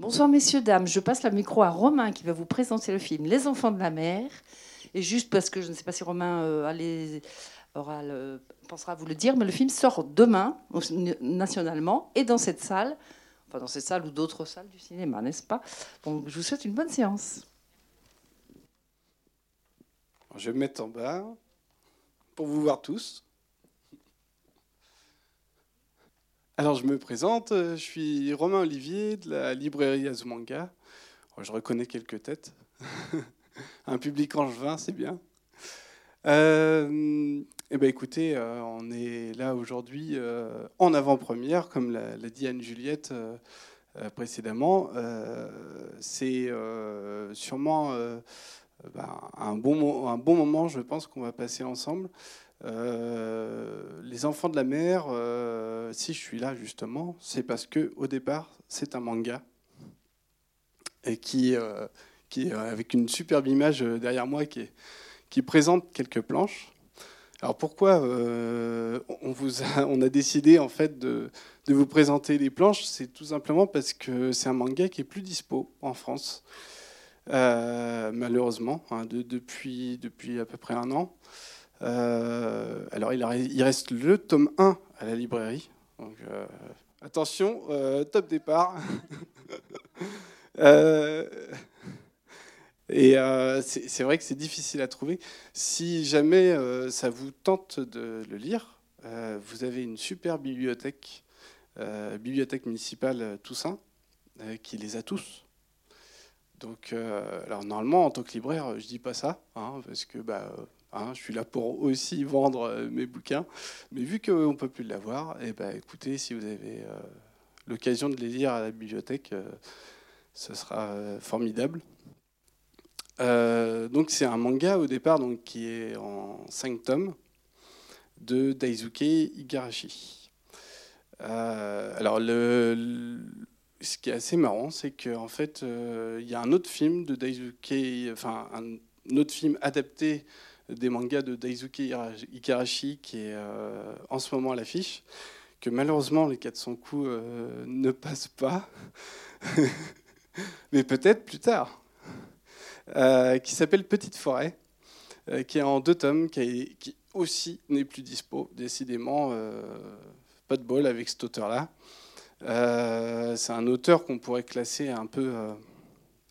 Bonsoir messieurs, dames. Je passe le micro à Romain qui va vous présenter le film Les enfants de la mer. Et juste parce que je ne sais pas si Romain euh, pensera à vous le dire, mais le film sort demain nationalement et dans cette salle, enfin dans cette salle ou d'autres salles du cinéma, n'est-ce pas? Donc je vous souhaite une bonne séance. Je vais me mettre en bas pour vous voir tous. Alors je me présente, je suis Romain Olivier de la librairie Azumanga. Je reconnais quelques têtes. Un public angevin, c'est bien. Euh, eh ben écoutez, euh, on est là aujourd'hui euh, en avant-première, comme l'a, dit Anne-Juliette précédemment. c'est sûrement ben, un bon moment, je pense, qu'on va passer ensemble. Les enfants de la mer, si je suis là justement, c'est parce que au départ, c'est un manga et qui qui est avec une superbe image euh, derrière moi qui, qui présente quelques planches. Alors pourquoi euh, on, vous a, on, a, décidé en fait de, vous présenter les planches? C'est tout simplement parce que c'est un manga qui est plus dispo en France, euh, malheureusement, hein, depuis, depuis à peu près un an. Alors il, reste le tome 1 à la librairie. Donc, attention, top départ. Et euh, c'est vrai que c'est difficile à trouver. Si jamais euh, ça vous tente de le lire, euh, vous avez une super bibliothèque, bibliothèque municipale Toussaint, qui les a tous. Donc, alors normalement, en tant que libraire, je dis pas ça, hein, parce que bah, hein, je suis là pour aussi vendre mes bouquins. Mais vu qu'on ne peut plus l'avoir, eh ben, écoutez, si vous avez l'occasion de les lire à la bibliothèque, ce sera formidable. Euh, donc c'est un manga au départ donc, qui est en 5 tomes de Daisuke Igarashi. Euh, alors ce qui est assez marrant, c'est qu'en fait euh, il y a un autre film de Daisuke, enfin un autre film adapté des mangas de Daisuke Igarashi qui est en ce moment à l'affiche, que malheureusement les 400 coups ne passent pas, mais peut-être plus tard. Euh, qui s'appelle Petite Forêt, euh, qui est en deux tomes, qui, aussi n'est plus dispo. Décidément, euh, pas de bol avec cet auteur-là. c'est un auteur qu'on pourrait classer un peu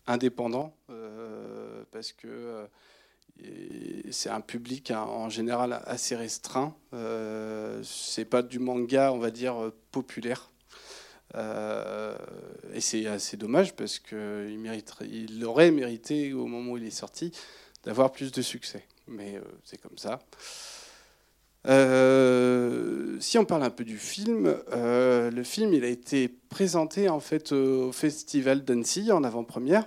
indépendant, parce que c'est un public hein, en général assez restreint. c'est pas du manga, on va dire, populaire. Euh, et c'est assez dommage parce qu'il il aurait mérité, au moment où il est sorti, d'avoir plus de succès. Mais euh, c'est comme ça. Euh, si on parle un peu du film, le film il a été présenté en fait au festival d'Annecy en avant-première.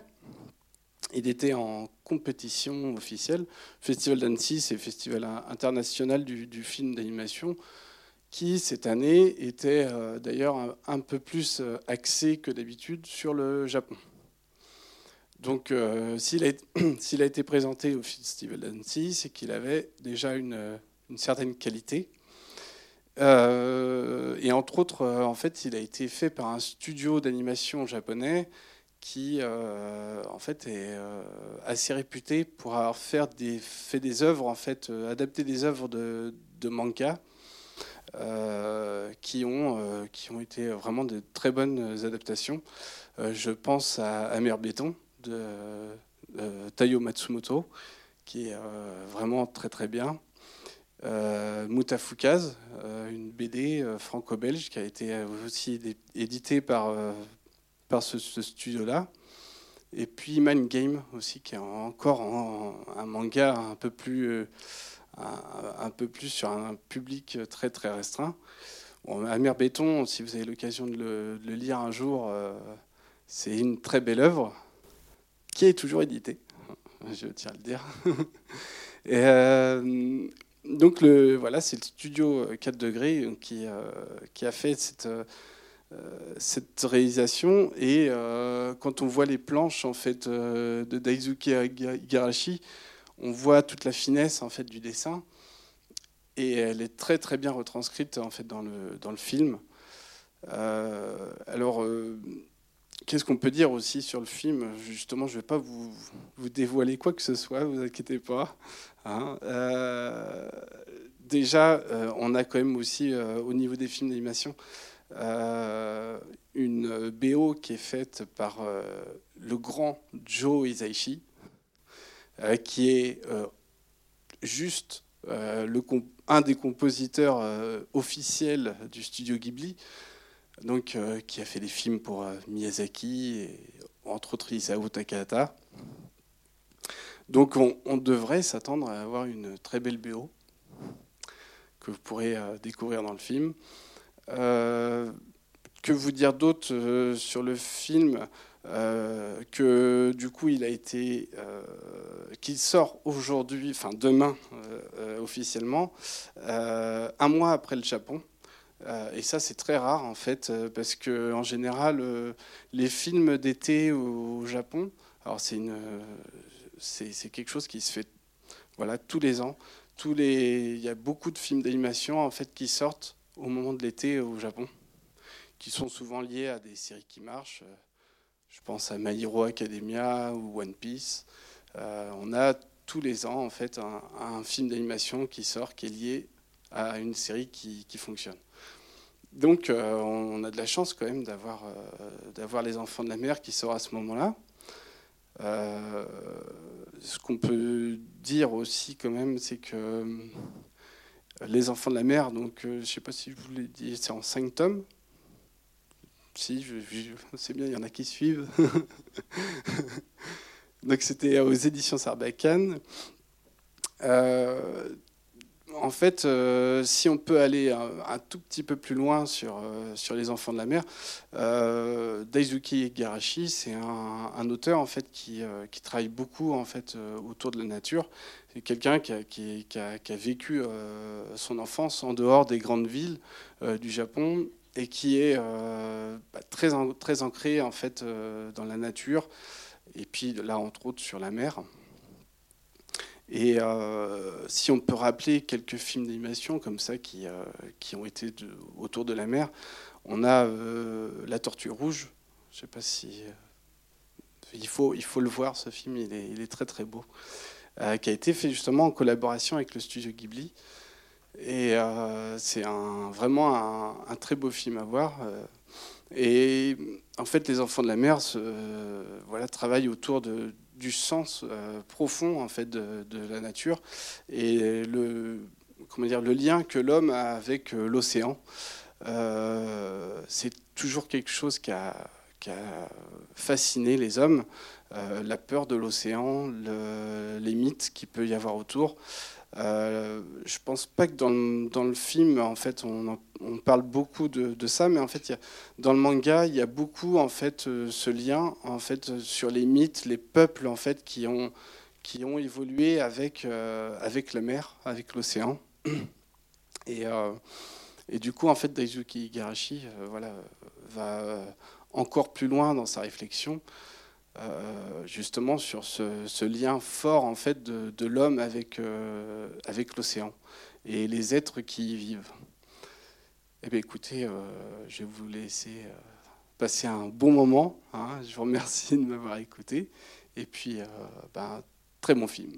Il était en compétition officielle. Festival d'Annecy, c'est le festival international du, film d'animation qui cette année était euh, d'ailleurs un, peu plus euh, axé que d'habitude sur le Japon. Donc euh, s'il a, été présenté au Festival d'Annecy, c'est qu'il avait déjà une, une certaine qualité. et entre autres, en fait, il a été fait par un studio d'animation japonais qui, en fait, est assez réputé pour avoir fait des, fait des œuvres, en fait, adapté des œuvres de, de manga euh, qui, ont, euh, qui ont été vraiment de très bonnes adaptations. Euh, je pense à Amer Béton de Taiyo Matsumoto, qui est vraiment très très bien. Euh, Moutafukaz, une BD franco-belge qui a été aussi éditée par, ce, studio-là. Et puis Man Game aussi, qui est encore un manga un peu plus un, peu plus sur un public très très restreint. Bon, Amir Béton, si vous avez l'occasion de, le, lire un jour, euh, c'est une très belle œuvre qui est toujours éditée, je tiens à le dire. Et, euh, donc le, voilà, c'est le studio 4 degrés qui, euh, qui a fait cette, cette réalisation. Et quand on voit les planches en fait, de Daisuke Igarashi, on voit toute la finesse en fait du dessin et elle est très très bien retranscrite en fait dans le, dans le film. Euh, alors, euh, qu'est-ce qu'on peut dire aussi sur le film? Justement, je ne vais pas vous, vous, dévoiler quoi que ce soit, vous inquiétez pas. Hein. Euh, déjà, euh, on a quand même aussi, au niveau des films d'animation, une BO qui est faite par le grand Joe Hisaishi, qui est juste le, un des compositeurs officiels du studio Ghibli donc, euh, qui a fait des films pour euh, Miyazaki, et, entre autres Isao Takahata. Donc on, devrait s'attendre à avoir une très belle BO que vous pourrez euh, découvrir dans le film. Que vous dire d'autre sur le film que du coup il a été qu'il sort aujourd'hui, enfin demain officiellement, un mois après le Japon. Euh, et ça, c'est très rare en fait, euh, parce que en général, euh, les films d'été au Japon, alors c'est une, c'est quelque chose qui se fait, voilà, tous les ans. Tous les, il y a beaucoup de films d'animation en fait qui sortent au moment de l'été au Japon, qui sont souvent liés à des séries qui marchent. Je pense à My Hero Academia ou One Piece. on a tous les ans en fait un, film d'animation qui sort qui est lié à une série qui, fonctionne. Donc euh, on a de la chance quand même d'avoir euh, les enfants de la mer qui sortent à ce moment-là. Euh, ce qu'on peut dire aussi quand même, c'est que les enfants de la mer, donc je ne sais pas si je vous l'ai dit, c'est en cinq tomes. Si, c'est bien, il y en a qui suivent. donc c'était aux éditions Sarbacane en fait, euh, si on peut aller un, tout petit peu plus loin sur, euh, sur les enfants de la mer, euh, Daisuke Garashi, c'est un, auteur en fait qui, qui, travaille beaucoup en fait autour de la nature. C'est quelqu'un qui a, qui, a, vécu son enfance en dehors des grandes villes du Japon et qui est bah, très, très ancré en fait dans la nature. Et puis là, entre autres, sur la mer. Et euh, si on peut rappeler quelques films d'animation comme ça qui, euh, qui ont été autour de la mer, on a euh, La Tortue Rouge. Je ne sais pas si. il, faut, il faut le voir, ce film, il est, très très beau. qui a été fait justement en collaboration avec le studio Ghibli. Et c'est un, vraiment un, très beau film à voir. et en fait, les enfants de la mer travaillent autour du sens euh, profond en fait de, la nature et le le lien que l'homme a avec euh, l'océan. Euh, c'est toujours quelque chose qui a, qui a fasciné les hommes, la peur de l'océan, les mythes qu'il peut y avoir autour. Euh, je pense pas que dans le, film, en fait, on, parle beaucoup de, ça, mais en fait, dans le manga, il y a beaucoup, en fait, euh, ce lien, en fait, sur les mythes, les peuples, en fait, qui ont, qui ont évolué avec, euh, avec la mer, avec l'océan. Et, et, du coup, en fait, Daisuke Igarashi, voilà, va encore plus loin dans sa réflexion. Euh, justement sur ce, lien fort en fait de, l'homme avec, euh, avec l'océan et les êtres qui y vivent. Eh bien, écoutez, euh, je vais vous laisser passer un bon moment. Hein. Je vous remercie de m'avoir écouté. Et puis, ben, très bon film.